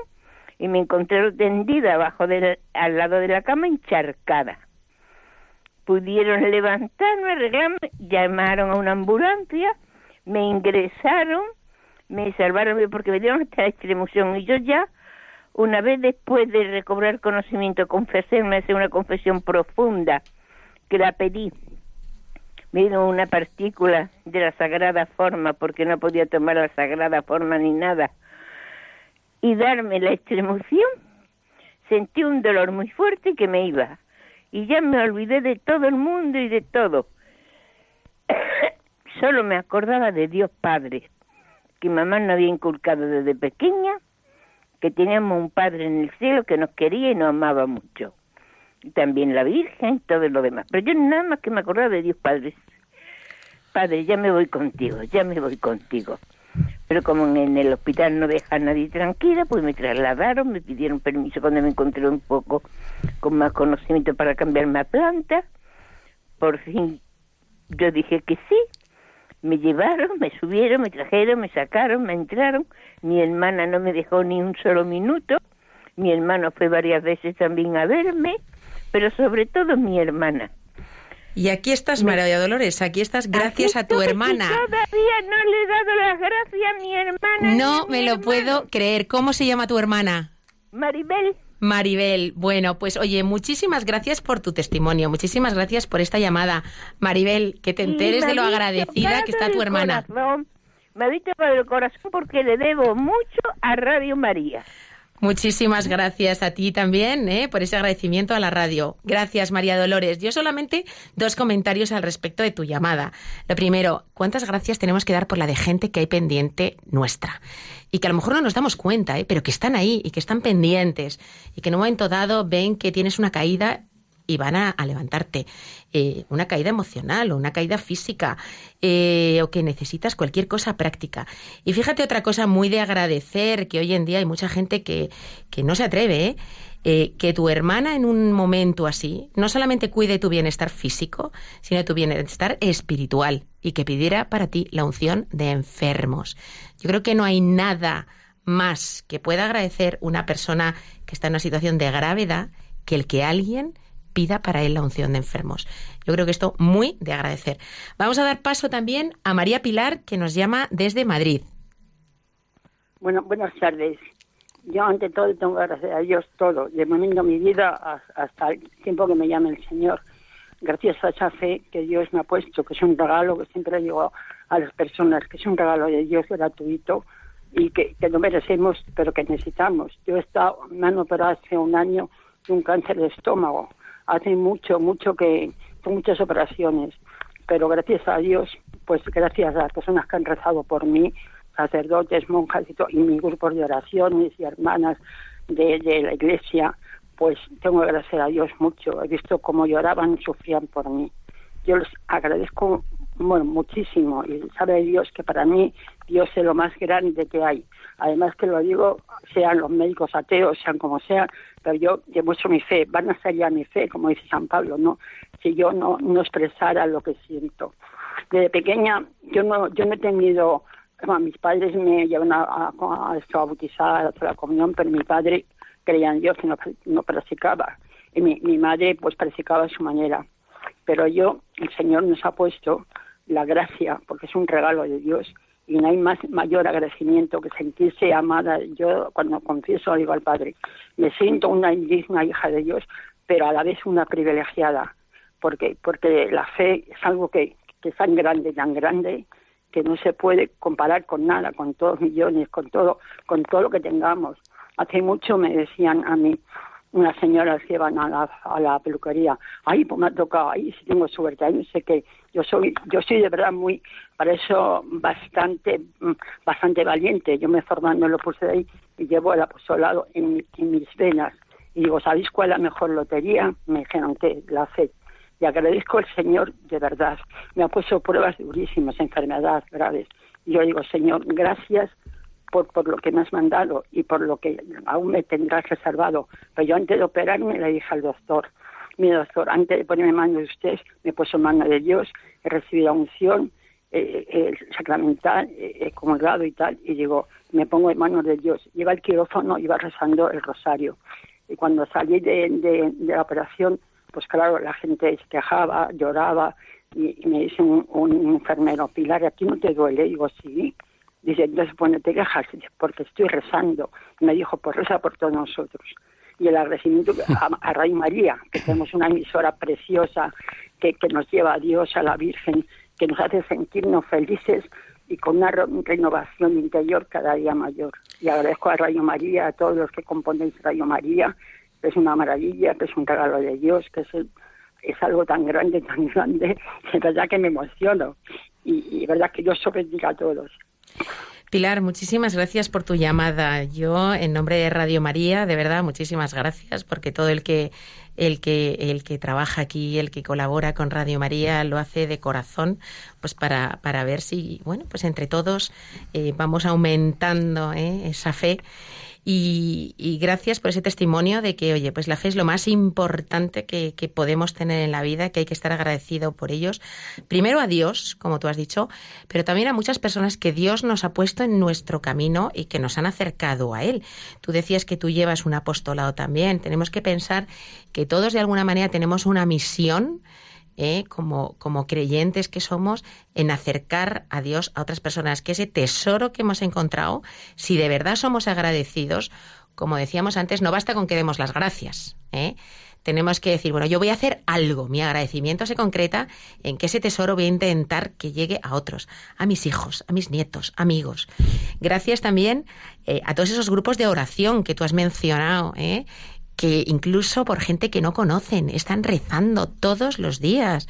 y me encontraron tendida abajo del, al lado de la cama encharcada. Pudieron levantarme, arreglarme, llamaron a una ambulancia, me ingresaron, me salvaron porque me dieron esta extremoción y yo ya una vez después de recobrar conocimiento, confesarme, hacer una confesión profunda, que la pedí, me dieron una partícula de la sagrada forma, porque no podía tomar la sagrada forma ni nada, y darme la extremoción, sentí un dolor muy fuerte que me iba, y ya me olvidé de todo el mundo y de todo. Solo me acordaba de Dios Padre, que mamá nos había inculcado desde pequeña, que teníamos un Padre en el cielo que nos quería y nos amaba mucho. Y también la Virgen, todo lo demás. Pero yo nada más que me acordaba de Dios Padre. Padre, ya me voy contigo, ya me voy contigo. Pero como en el hospital no deja a nadie tranquila, pues me trasladaron, me pidieron permiso cuando me encontré un poco con más conocimiento para cambiarme a planta. Por fin yo dije que sí. Me llevaron, me subieron, me trajeron, me sacaron, me entraron. Mi hermana no me dejó ni un solo minuto. Mi hermano fue varias veces también a verme, pero sobre todo mi hermana.
Y aquí estás, María Dolores, aquí estás gracias
Aquí
a tu hermana.
Todavía no le he dado las gracias a mi hermana.
No
mi
me lo puedo creer. ¿Cómo se llama tu hermana?
Maribel,
Maribel, bueno, pues oye, muchísimas gracias por tu testimonio, muchísimas gracias por esta llamada. Maribel, que te enteres de lo agradecida que está
"Padre
tu hermana.
corazón", me ha dicho por el corazón porque le debo mucho a Radio María.
Muchísimas gracias a ti también ¿eh? por ese agradecimiento a la radio. Gracias, María Dolores. Yo solamente dos comentarios al respecto de tu llamada. Lo primero, ¿cuántas gracias tenemos que dar por la de gente que hay pendiente nuestra? Y que a lo mejor no nos damos cuenta, ¿eh? pero que están ahí y que están pendientes y que en un momento dado ven que tienes una caída y van a, a levantarte. Eh, una caída emocional o una caída física eh, o que necesitas cualquier cosa práctica. Y fíjate otra cosa muy de agradecer, que hoy en día hay mucha gente que, que no se atreve, ¿eh? Que tu hermana en un momento así no solamente cuide tu bienestar físico, sino tu bienestar espiritual y que pidiera para ti la unción de enfermos. Yo creo que no hay nada más que pueda agradecer una persona que está en una situación de gravedad que el que alguien pida para él la unción de enfermos. Yo creo que esto muy de agradecer. Vamos a dar paso también a María Pilar, que nos llama desde Madrid.
Bueno, buenas tardes. Yo ante todo tengo que agradecer a Dios todo, de momento mi vida hasta el tiempo que me llame el Señor. Gracias a esa fe que Dios me ha puesto, que es un regalo que siempre digo a las personas, que es un regalo de Dios gratuito y que, que no merecemos, pero que necesitamos. Yo he estado, me han operado hace un año de un cáncer de estómago. Hace mucho, mucho que, muchas operaciones. Pero gracias a Dios, pues gracias a las personas que han rezado por mí, sacerdotes, monjas y, to- y mis grupos de oraciones y hermanas de, de la iglesia, pues tengo que agradecer a Dios mucho. He visto cómo lloraban y sufrían por mí. Yo les agradezco bueno, muchísimo y sabe Dios que para mí Dios es lo más grande que hay. Además que lo digo, sean los médicos ateos, sean como sean, pero yo demuestro mi fe, van a ya mi fe, como dice San Pablo, ¿no? Si yo no, no expresara lo que siento. Desde pequeña yo no, yo no he tenido, mis padres me llevan a, a, a, a bautizar, a la comunión, pero mi padre creía en Dios y no, no practicaba. Y mi, mi madre pues practicaba a su manera. Pero yo, el Señor nos ha puesto la gracia, porque es un regalo de Dios, y no hay más mayor agradecimiento que sentirse amada. Yo cuando confieso digo al Padre, me siento una indigna hija de Dios, pero a la vez una privilegiada, porque porque la fe es algo que, que es tan grande, tan grande, que no se puede comparar con nada, con todos millones, con todo, con todo lo que tengamos. Hace mucho me decían a mí, unas señoras que van a la, a la peluquería, ay, pues me ha tocado, ay, si tengo suerte, ay, no sé qué. Yo soy, yo soy de verdad muy, para eso bastante, mm, bastante valiente. Yo me en lo puse ahí y llevo el apostolado en, en mis venas. Y digo, ¿sabéis cuál es la mejor lotería? Me dijeron que la fe. Y agradezco al Señor de verdad. Me ha puesto pruebas durísimas, enfermedades graves. Y yo digo, Señor, gracias por, por lo que me has mandado y por lo que aún me tendrás reservado. Pero yo antes de operarme le dije al doctor, mi doctor, antes de ponerme en manos de usted, me he puesto en manos de Dios, he recibido unción, eh, eh, sacramental, eh, he comulgado y tal, y digo, me pongo en manos de Dios. Iba al quirófano, iba rezando el rosario. Y cuando salí de, de- la operación, pues claro, la gente se quejaba, lloraba, y, y me dice un, un enfermero, Pilar, ¿a ti no te duele? Y digo, sí. Dice, entonces, pues no te quejas, porque estoy rezando. Me dijo, pues reza por todos nosotros. Y el agradecimiento a, a Ray María, que tenemos una emisora preciosa que, que nos lleva a Dios, a la Virgen, que nos hace sentirnos felices y con una re- renovación interior cada día mayor. Y agradezco a Rayo María, a todos los que componéis Rayo María, que es una maravilla, que es un regalo de Dios, que es, el- es algo tan grande, tan grande, que es verdad que me emociono. Y, y verdad que Dios os bendiga a todos.
Pilar, muchísimas gracias por tu llamada. Yo, en nombre de Radio María, de verdad, muchísimas gracias, porque todo el que, el que, el que trabaja aquí, el que colabora con Radio María, lo hace de corazón, pues para, para ver si, bueno, pues entre todos eh, vamos aumentando ¿eh? esa fe. Y, y gracias por ese testimonio de que, oye, pues la fe es lo más importante que, que podemos tener en la vida, que hay que estar agradecido por ellos. Primero a Dios, como tú has dicho, pero también a muchas personas que Dios nos ha puesto en nuestro camino y que nos han acercado a Él. Tú decías que tú llevas un apostolado también. Tenemos que pensar que todos de alguna manera tenemos una misión ¿eh? como, como creyentes que somos, en acercar a Dios a otras personas, que ese tesoro que hemos encontrado, si de verdad somos agradecidos, como decíamos antes, no basta con que demos las gracias. ¿eh? Tenemos que decir, bueno, yo voy a hacer algo, mi agradecimiento se concreta en que ese tesoro voy a intentar que llegue a otros, a mis hijos, a mis nietos, amigos. Gracias también eh, a todos esos grupos de oración que tú has mencionado, ¿eh? Que incluso por gente que no conocen, están rezando todos los días,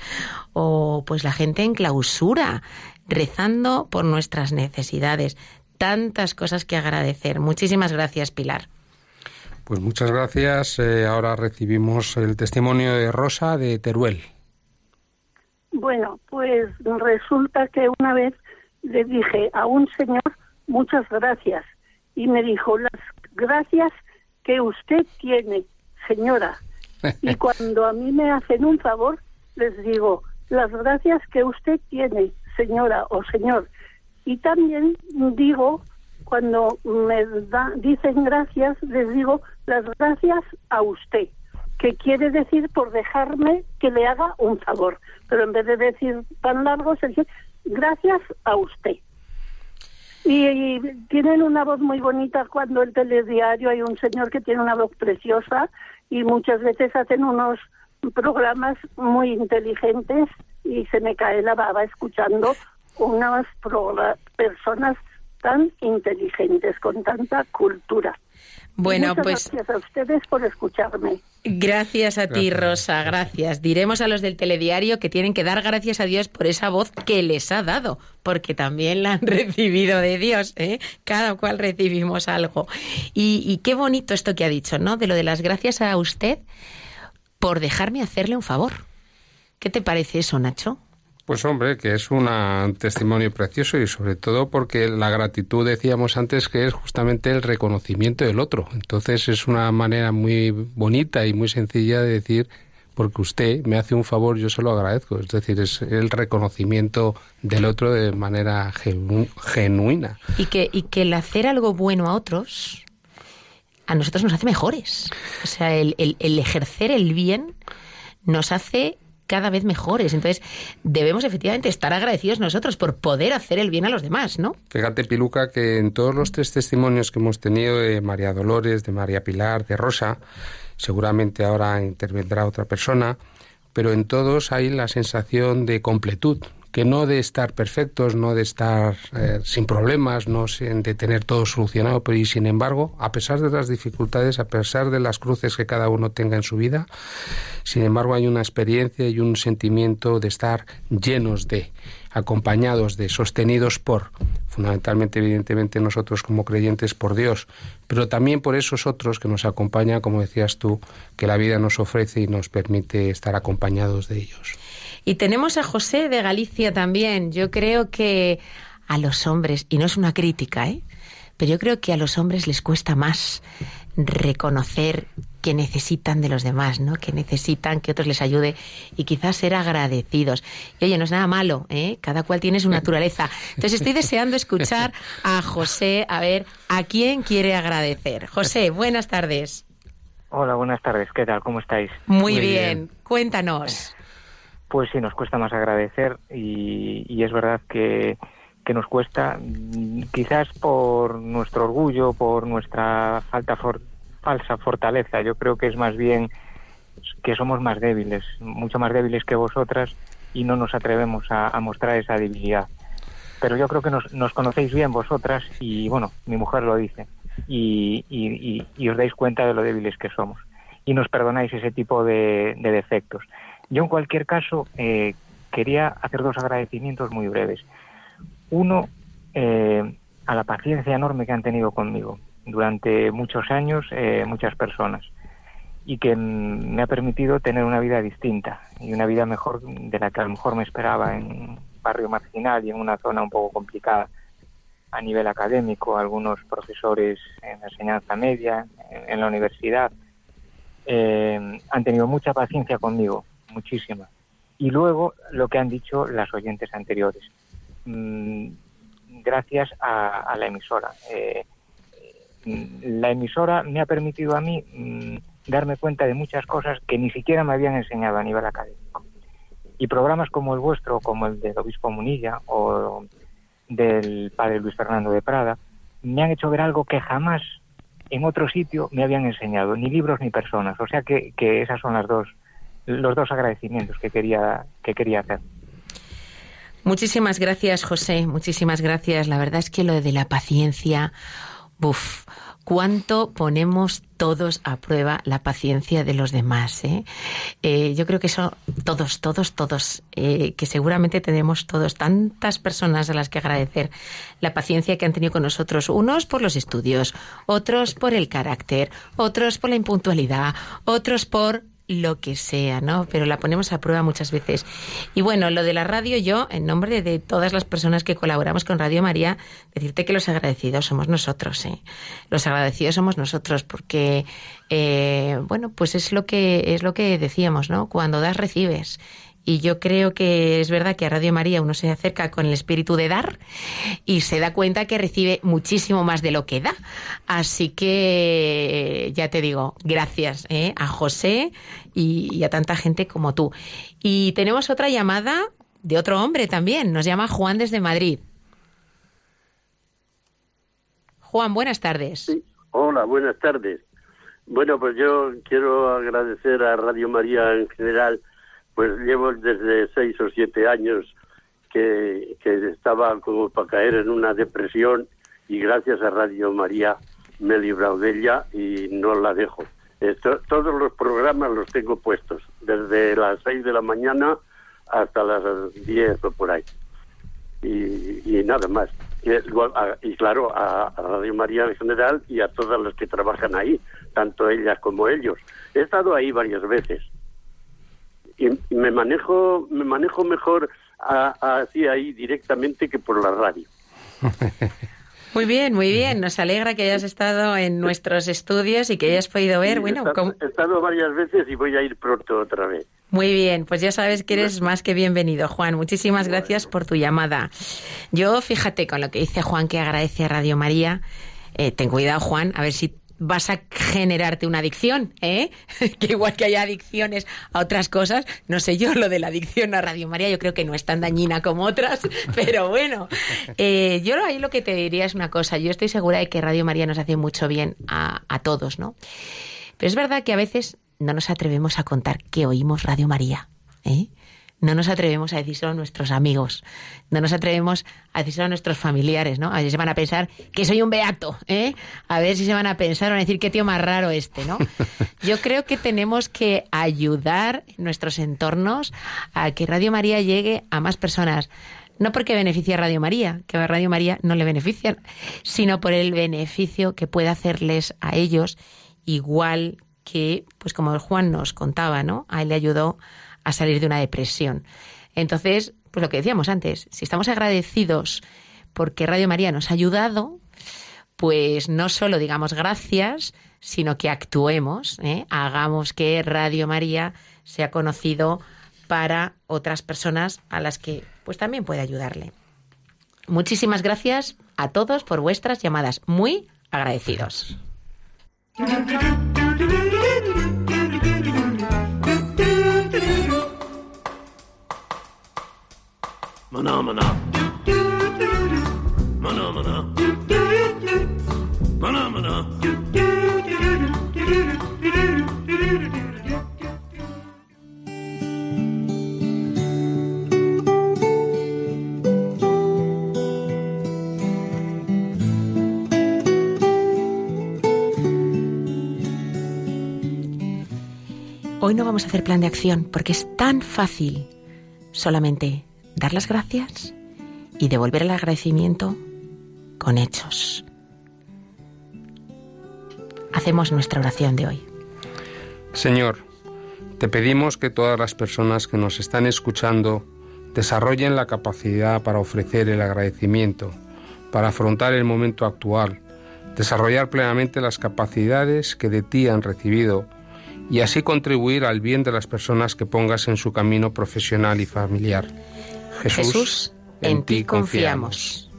o pues la gente en clausura, rezando por nuestras necesidades. Tantas cosas que agradecer. Muchísimas gracias, Pilar.
Pues muchas gracias. Eh, ahora recibimos el testimonio de Rosa de Teruel.
Bueno, pues resulta que una vez le dije a un señor muchas gracias y me dijo las gracias que usted tiene, señora. Y cuando a mí me hacen un favor, les digo las gracias que usted tiene, señora o señor. Y también digo, cuando me da- dicen gracias, les digo las gracias a usted, que quiere decir por dejarme que le haga un favor. Pero en vez de decir tan largo, se dice gracias a usted. Y, tienen una voz muy bonita cuando el telediario hay un señor que tiene una voz preciosa y muchas veces hacen unos programas muy inteligentes y se me cae la baba escuchando unas personas tan inteligentes, con tanta cultura.
Bueno,
Muchas
pues
gracias a ustedes por escucharme.
gracias a ti. Rosa, gracias. Diremos a los del telediario que tienen que dar gracias a Dios por esa voz que les ha dado, porque también la han recibido de Dios, ¿eh? Cada cual recibimos algo. Y, y qué bonito esto que ha dicho, ¿no? De lo de las gracias a usted por dejarme hacerle un favor. ¿Qué te parece eso, Nacho?
Pues hombre, que es un testimonio precioso y sobre todo porque la gratitud decíamos antes que es justamente el reconocimiento del otro. Entonces es una manera muy bonita y muy sencilla de decir porque usted me hace un favor, yo se lo agradezco. Es decir, es el reconocimiento del otro de manera genu- genuina.
Y que, y que el hacer algo bueno a otros a nosotros nos hace mejores. O sea, el ejercer el bien nos hace cada vez mejores. Entonces, debemos efectivamente estar agradecidos nosotros por poder hacer el bien a los demás, ¿no?
Fíjate, Piluca, que en todos los tres testimonios que hemos tenido de María Dolores, de María Pilar, de Rosa, seguramente ahora intervendrá otra persona, pero en todos hay la sensación de completud, que no de estar perfectos, no de estar eh, sin problemas, no de tener todo solucionado, pero y sin embargo, a pesar de las dificultades, a pesar de las cruces que cada uno tenga en su vida, sin embargo hay una experiencia y un sentimiento de estar llenos de, acompañados de, sostenidos por, fundamentalmente, evidentemente, nosotros como creyentes por Dios, pero también por esos otros que nos acompañan, como decías tú, que la vida nos ofrece y nos permite estar acompañados de ellos.
Y tenemos a José de Galicia también. Yo creo que a los hombres, y no es una crítica, ¿eh? pero yo creo que a los hombres les cuesta más reconocer que necesitan de los demás, ¿no? Que necesitan que otros les ayude y quizás ser agradecidos. Y oye, no es nada malo, ¿eh? Cada cual tiene su naturaleza. Entonces estoy deseando escuchar a José, a ver a quién quiere agradecer. José, buenas tardes.
Hola, buenas tardes. ¿Qué tal? ¿Cómo estáis?
Muy,
Muy
bien.
bien.
cuéntanos.
Pues sí, nos cuesta más agradecer y, es verdad que, que nos cuesta, quizás por nuestro orgullo, por nuestra falta falsa fortaleza. Yo creo que es más bien que somos más débiles, mucho más débiles que vosotras y no nos atrevemos a, mostrar esa debilidad. Pero yo creo que nos, conocéis bien vosotras y bueno, mi mujer lo dice y, y- y- os dais cuenta de lo débiles que somos y nos perdonáis ese tipo de defectos. Yo en cualquier caso eh, quería hacer dos agradecimientos muy breves. Uno, eh, a la paciencia enorme que han tenido conmigo durante muchos años eh, muchas personas y que me ha permitido tener una vida distinta y una vida mejor de la que a lo mejor me esperaba en un barrio marginal y en una zona un poco complicada a nivel académico, algunos profesores en la enseñanza media, en, en la universidad, eh, han tenido mucha paciencia conmigo, muchísima. Y luego lo que han dicho las oyentes anteriores. Mm, gracias a, a la emisora. Eh, mm, la emisora me ha permitido a mí mm, darme cuenta de muchas cosas que ni siquiera me habían enseñado a nivel académico. Y programas como el vuestro, como el del obispo Munilla o del padre Luis Fernando de Prada, me han hecho ver algo que jamás en otro sitio me habían enseñado, ni libros ni personas. O sea que, que esas son las dos, los dos agradecimientos que quería, que quería hacer.
Muchísimas gracias, José. Muchísimas gracias. La verdad es que lo de la paciencia, buf, cuánto ponemos todos a prueba la paciencia de los demás. ¿eh? Eh, yo creo que eso, todos, todos, todos, eh, que seguramente tenemos todos tantas personas a las que agradecer la paciencia que han tenido con nosotros, unos por los estudios, otros por el carácter, otros por la impuntualidad, otros por lo que sea, ¿no? Pero la ponemos a prueba muchas veces. Y bueno, lo de la radio, yo, en nombre de todas las personas que colaboramos con Radio María, decirte que los agradecidos somos nosotros, ¿eh? Los agradecidos somos nosotros, porque, eh, bueno, pues es lo que es lo que decíamos, ¿no? Cuando das recibes. Y yo creo que es verdad que a Radio María uno se acerca con el espíritu de dar y se da cuenta que recibe muchísimo más de lo que da. Así que ya te digo, gracias ¿eh? a José y, y a tanta gente como tú. Y tenemos otra llamada de otro hombre también. Nos llama Juan desde Madrid. Juan, buenas tardes.
Hola, buenas tardes. Bueno, pues yo quiero agradecer a Radio María en general, pues llevo desde seis o siete años que, que estaba como para caer en una depresión y gracias a Radio María me he librado de ella y no la dejo. Esto- todos los programas los tengo puestos, desde las seis de la mañana hasta las diez o por ahí. Y, y nada más. Y, y claro, a, a Radio María en general y a todas las que trabajan ahí, tanto ellas como ellos. He estado ahí varias veces y, me manejo me manejo mejor a- a- así ahí directamente que por la radio.
Muy bien, muy bien. Nos alegra que hayas estado en nuestros estudios y que hayas podido ver,
he
bueno,
estado-
cómo-
he estado varias veces y voy a ir pronto otra vez.
Muy bien, pues ya sabes que eres más que bienvenido, Juan. Muchísimas gracias por tu llamada. Yo, fíjate con lo que dice Juan, que agradece a Radio María. Eh, ten cuidado, Juan, a ver si vas a generarte una adicción, ¿eh? que igual que hay adicciones a otras cosas, no sé yo, lo de la adicción a Radio María yo creo que no es tan dañina como otras, pero bueno, eh, yo ahí lo que te diría es una cosa, yo estoy segura de que Radio María nos hace mucho bien a, a todos, ¿no? Pero es verdad que a veces no nos atrevemos a contar que oímos Radio María. ¿eh? No nos atrevemos a decírselo a nuestros amigos. No nos atrevemos a decírselo a nuestros familiares, ¿no? A ver si se van a pensar que soy un beato, ¿eh? A ver si se van a pensar o van a decir qué tío más raro este, ¿no? Yo creo que tenemos que ayudar en nuestros entornos a que Radio María llegue a más personas. No porque beneficie a Radio María, que a Radio María no le beneficia, sino por el beneficio que puede hacerles a ellos, igual que, pues como Juan nos contaba, ¿no? A él le ayudó a salir de una depresión. Entonces, pues lo que decíamos antes, si estamos agradecidos porque Radio María nos ha ayudado, pues no solo digamos gracias, sino que actuemos, ¿eh? hagamos que Radio María sea conocido para otras personas a las que pues también puede ayudarle. Muchísimas gracias a todos por vuestras llamadas, muy agradecidos. Hoy no vamos a hacer plan de acción porque es tan fácil solamente dar las gracias y devolver el agradecimiento con hechos. Hacemos nuestra oración de hoy.
Señor, te pedimos que todas las personas que nos están escuchando desarrollen la capacidad para ofrecer el agradecimiento, para afrontar el momento actual, desarrollar plenamente las capacidades que de ti han recibido y así contribuir al bien de las personas que pongas en su camino profesional y familiar. Jesús,
Jesús, en ti confiamos.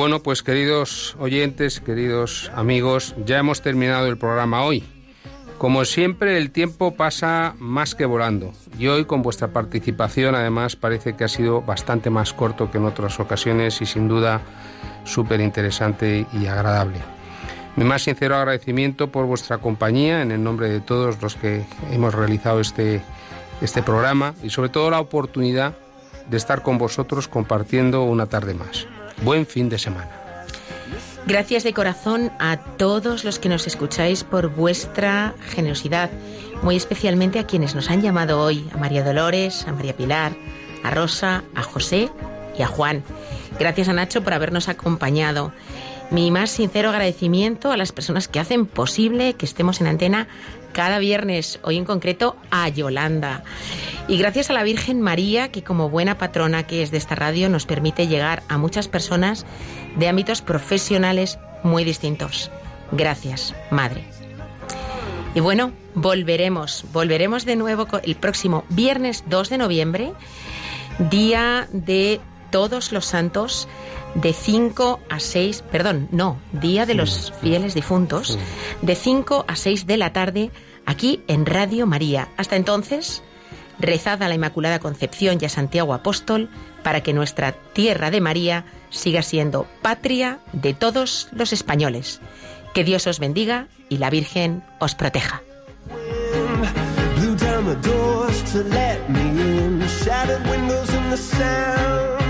Bueno, pues queridos oyentes, queridos amigos, ya hemos terminado el programa hoy. Como siempre, el tiempo pasa más que volando y hoy con vuestra participación además parece que ha sido bastante más corto que en otras ocasiones y sin duda súper interesante y agradable. Mi más sincero agradecimiento por vuestra compañía en el nombre de todos los que hemos realizado este, este programa y sobre todo la oportunidad de estar con vosotros compartiendo una tarde más. Buen fin de semana.
Gracias de corazón a todos los que nos escucháis por vuestra generosidad, muy especialmente a quienes nos han llamado hoy, a María Dolores, a María Pilar, a Rosa, a José y a Juan. Gracias a Nacho por habernos acompañado. Mi más sincero agradecimiento a las personas que hacen posible que estemos en antena cada viernes, hoy en concreto a Yolanda. Y gracias a la Virgen María, que como buena patrona que es de esta radio, nos permite llegar a muchas personas de ámbitos profesionales muy distintos. Gracias, Madre. Y bueno, volveremos, volveremos de nuevo el próximo viernes 2 de noviembre, día de todos los santos, de 5 a 6, perdón, no, día de los fieles difuntos, de 5 a 6 de la tarde, aquí en Radio María. Hasta entonces, rezad a la Inmaculada Concepción y a Santiago Apóstol para que nuestra tierra de María siga siendo patria de todos los españoles. Que Dios os bendiga y la Virgen os proteja.
Blew down the doors to let me in. Shattered windows and the sound